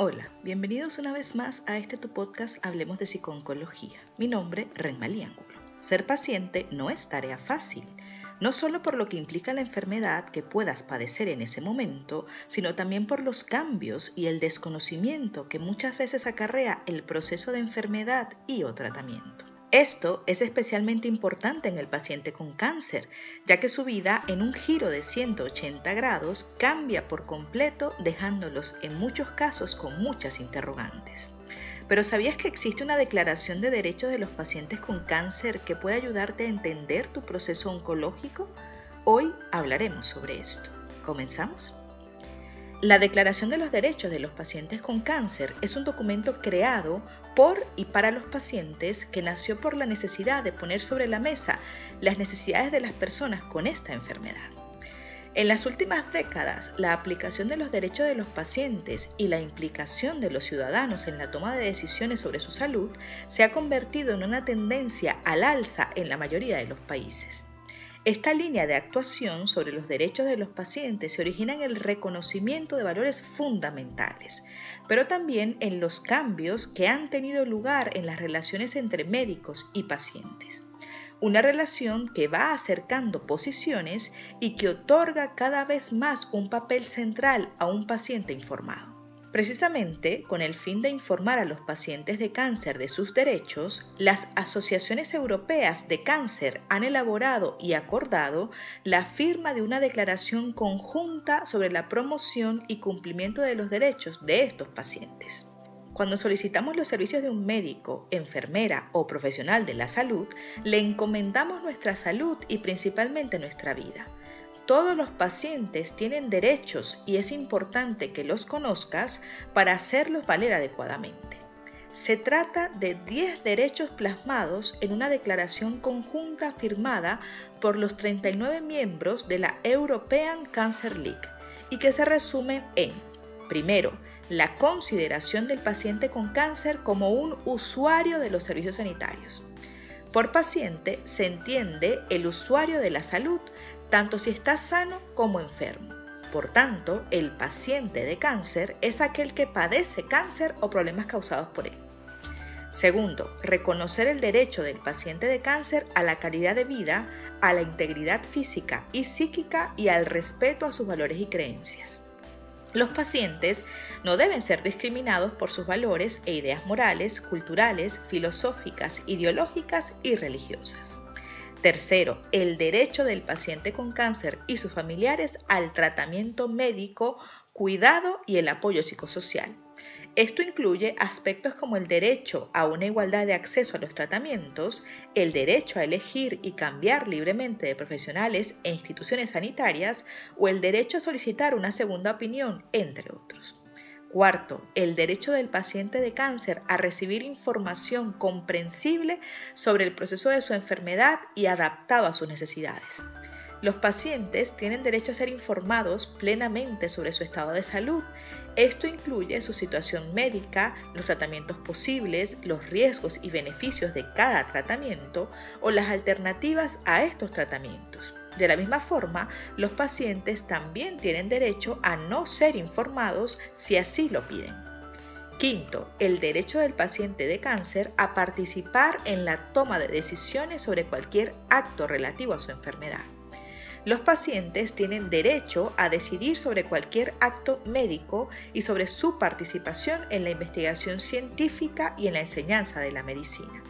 Hola, bienvenidos una vez más a este tu podcast Hablemos de Psiconcología. Mi nombre, Renmalí Ángulo. Ser paciente no es tarea fácil, no solo por lo que implica la enfermedad que puedas padecer en ese momento, sino también por los cambios y el desconocimiento que muchas veces acarrea el proceso de enfermedad y o tratamiento. Esto es especialmente importante en el paciente con cáncer, ya que su vida en un giro de 180 grados cambia por completo, dejándolos en muchos casos con muchas interrogantes. Pero ¿sabías que existe una declaración de derechos de los pacientes con cáncer que puede ayudarte a entender tu proceso oncológico? Hoy hablaremos sobre esto. ¿Comenzamos? La Declaración de los Derechos de los Pacientes con Cáncer es un documento creado por y para los pacientes que nació por la necesidad de poner sobre la mesa las necesidades de las personas con esta enfermedad. En las últimas décadas, la aplicación de los derechos de los pacientes y la implicación de los ciudadanos en la toma de decisiones sobre su salud se ha convertido en una tendencia al alza en la mayoría de los países. Esta línea de actuación sobre los derechos de los pacientes se origina en el reconocimiento de valores fundamentales, pero también en los cambios que han tenido lugar en las relaciones entre médicos y pacientes. Una relación que va acercando posiciones y que otorga cada vez más un papel central a un paciente informado. Precisamente con el fin de informar a los pacientes de cáncer de sus derechos, las asociaciones europeas de cáncer han elaborado y acordado la firma de una declaración conjunta sobre la promoción y cumplimiento de los derechos de estos pacientes. Cuando solicitamos los servicios de un médico, enfermera o profesional de la salud, le encomendamos nuestra salud y principalmente nuestra vida todos los pacientes tienen derechos y es importante que los conozcas para hacerlos valer adecuadamente. Se trata de 10 derechos plasmados en una declaración conjunta firmada por los 39 miembros de la European Cancer League y que se resumen en, primero, la consideración del paciente con cáncer como un usuario de los servicios sanitarios. Por paciente se entiende el usuario de la salud, tanto si está sano como enfermo. Por tanto, el paciente de cáncer es aquel que padece cáncer o problemas causados por él. Segundo, reconocer el derecho del paciente de cáncer a la calidad de vida, a la integridad física y psíquica y al respeto a sus valores y creencias. Los pacientes no deben ser discriminados por sus valores e ideas morales, culturales, filosóficas, ideológicas y religiosas. Tercero, el derecho del paciente con cáncer y sus familiares al tratamiento médico, cuidado y el apoyo psicosocial. Esto incluye aspectos como el derecho a una igualdad de acceso a los tratamientos, el derecho a elegir y cambiar libremente de profesionales e instituciones sanitarias o el derecho a solicitar una segunda opinión, entre otros. Cuarto, el derecho del paciente de cáncer a recibir información comprensible sobre el proceso de su enfermedad y adaptado a sus necesidades. Los pacientes tienen derecho a ser informados plenamente sobre su estado de salud. Esto incluye su situación médica, los tratamientos posibles, los riesgos y beneficios de cada tratamiento o las alternativas a estos tratamientos. De la misma forma, los pacientes también tienen derecho a no ser informados si así lo piden. Quinto, el derecho del paciente de cáncer a participar en la toma de decisiones sobre cualquier acto relativo a su enfermedad. Los pacientes tienen derecho a decidir sobre cualquier acto médico y sobre su participación en la investigación científica y en la enseñanza de la medicina.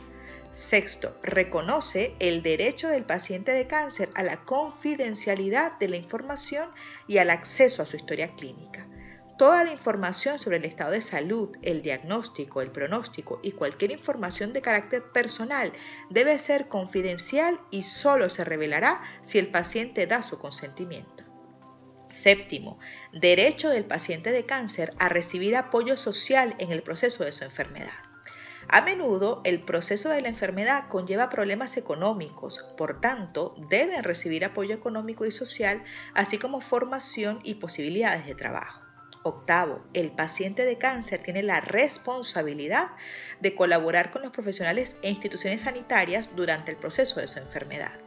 Sexto, reconoce el derecho del paciente de cáncer a la confidencialidad de la información y al acceso a su historia clínica. Toda la información sobre el estado de salud, el diagnóstico, el pronóstico y cualquier información de carácter personal debe ser confidencial y solo se revelará si el paciente da su consentimiento. Séptimo, derecho del paciente de cáncer a recibir apoyo social en el proceso de su enfermedad. A menudo el proceso de la enfermedad conlleva problemas económicos, por tanto deben recibir apoyo económico y social, así como formación y posibilidades de trabajo. Octavo, el paciente de cáncer tiene la responsabilidad de colaborar con los profesionales e instituciones sanitarias durante el proceso de su enfermedad.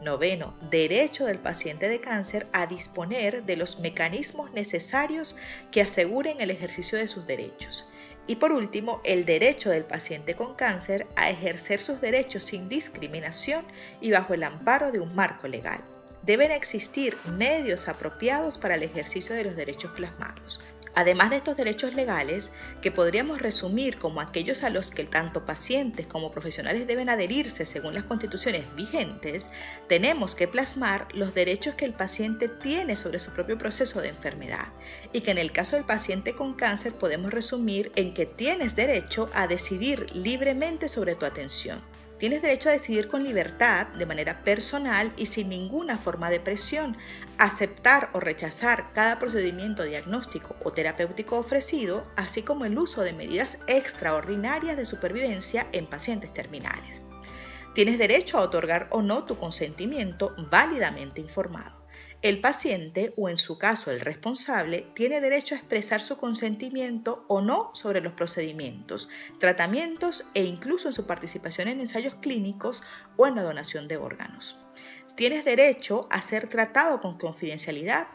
Noveno, derecho del paciente de cáncer a disponer de los mecanismos necesarios que aseguren el ejercicio de sus derechos. Y por último, el derecho del paciente con cáncer a ejercer sus derechos sin discriminación y bajo el amparo de un marco legal. Deben existir medios apropiados para el ejercicio de los derechos plasmados. Además de estos derechos legales, que podríamos resumir como aquellos a los que tanto pacientes como profesionales deben adherirse según las constituciones vigentes, tenemos que plasmar los derechos que el paciente tiene sobre su propio proceso de enfermedad. Y que en el caso del paciente con cáncer podemos resumir en que tienes derecho a decidir libremente sobre tu atención Tienes derecho a decidir con libertad, de manera personal y sin ninguna forma de presión, aceptar o rechazar cada procedimiento diagnóstico o terapéutico ofrecido, así como el uso de medidas extraordinarias de supervivencia en pacientes terminales. Tienes derecho a otorgar o no tu consentimiento válidamente informado. El paciente, o en su caso el responsable, tiene derecho a expresar su consentimiento o no sobre los procedimientos, tratamientos e incluso en su participación en ensayos clínicos o en la donación de órganos. Tienes derecho a ser tratado con confidencialidad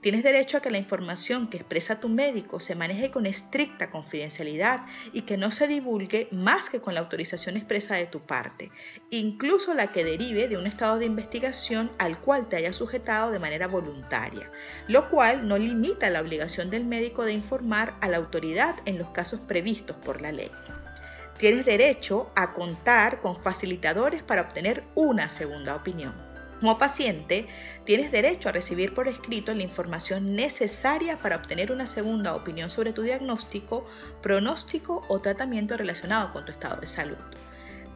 Tienes derecho a que la información que expresa tu médico se maneje con estricta confidencialidad y que no se divulgue más que con la autorización expresa de tu parte, incluso la que derive de un estado de investigación al cual te haya sujetado de manera voluntaria, lo cual no limita la obligación del médico de informar a la autoridad en los casos previstos por la ley. Tienes derecho a contar con facilitadores para obtener una segunda opinión. Como paciente, tienes derecho a recibir por escrito la información necesaria para obtener una segunda opinión sobre tu diagnóstico, pronóstico o tratamiento relacionado con tu estado de salud.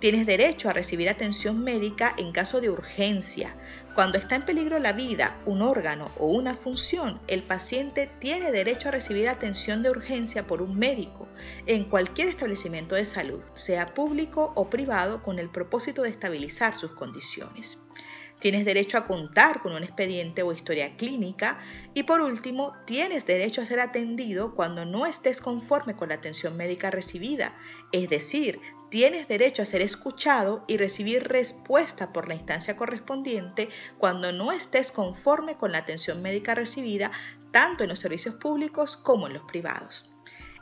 Tienes derecho a recibir atención médica en caso de urgencia. Cuando está en peligro la vida, un órgano o una función, el paciente tiene derecho a recibir atención de urgencia por un médico en cualquier establecimiento de salud, sea público o privado, con el propósito de estabilizar sus condiciones. Tienes derecho a contar con un expediente o historia clínica. Y por último, tienes derecho a ser atendido cuando no estés conforme con la atención médica recibida. Es decir, tienes derecho a ser escuchado y recibir respuesta por la instancia correspondiente cuando no estés conforme con la atención médica recibida, tanto en los servicios públicos como en los privados.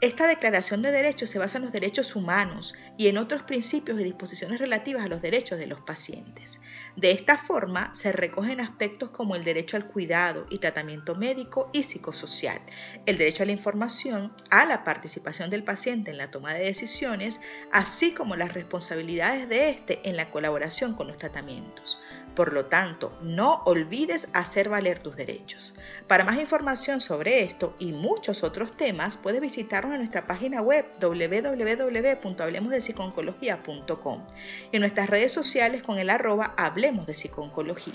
Esta declaración de derechos se basa en los derechos humanos y en otros principios y disposiciones relativas a los derechos de los pacientes. De esta forma se recogen aspectos como el derecho al cuidado y tratamiento médico y psicosocial, el derecho a la información, a la participación del paciente en la toma de decisiones, así como las responsabilidades de éste en la colaboración con los tratamientos. Por lo tanto, no olvides hacer valer tus derechos. Para más información sobre esto y muchos otros temas, puedes visitarnos en nuestra página web www.hablemosdepsiconcología.com y en nuestras redes sociales con el arroba Hablemos de Psiconcología.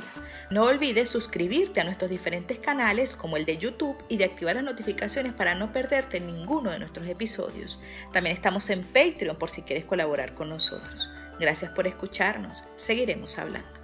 No olvides suscribirte a nuestros diferentes canales como el de YouTube y de activar las notificaciones para no perderte ninguno de nuestros episodios. También estamos en Patreon por si quieres colaborar con nosotros. Gracias por escucharnos. Seguiremos hablando.